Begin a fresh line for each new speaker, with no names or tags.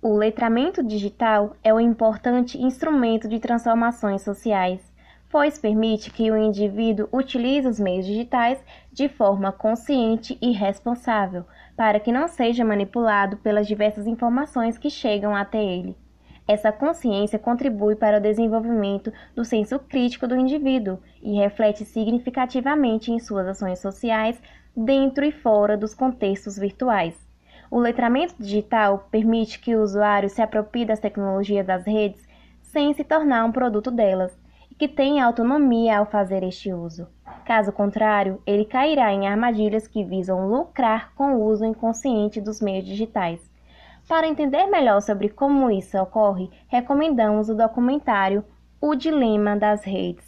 O letramento digital é um importante instrumento de transformações sociais, pois permite que o indivíduo utilize os meios digitais de forma consciente e responsável, para que não seja manipulado pelas diversas informações que chegam até ele. Essa consciência contribui para o desenvolvimento do senso crítico do indivíduo e reflete significativamente em suas ações sociais dentro e fora dos contextos virtuais. O letramento digital permite que o usuário se aproprie das tecnologias das redes sem se tornar um produto delas e que tenha autonomia ao fazer este uso. Caso contrário, ele cairá em armadilhas que visam lucrar com o uso inconsciente dos meios digitais. Para entender melhor sobre como isso ocorre, recomendamos o documentário O Dilema das Redes,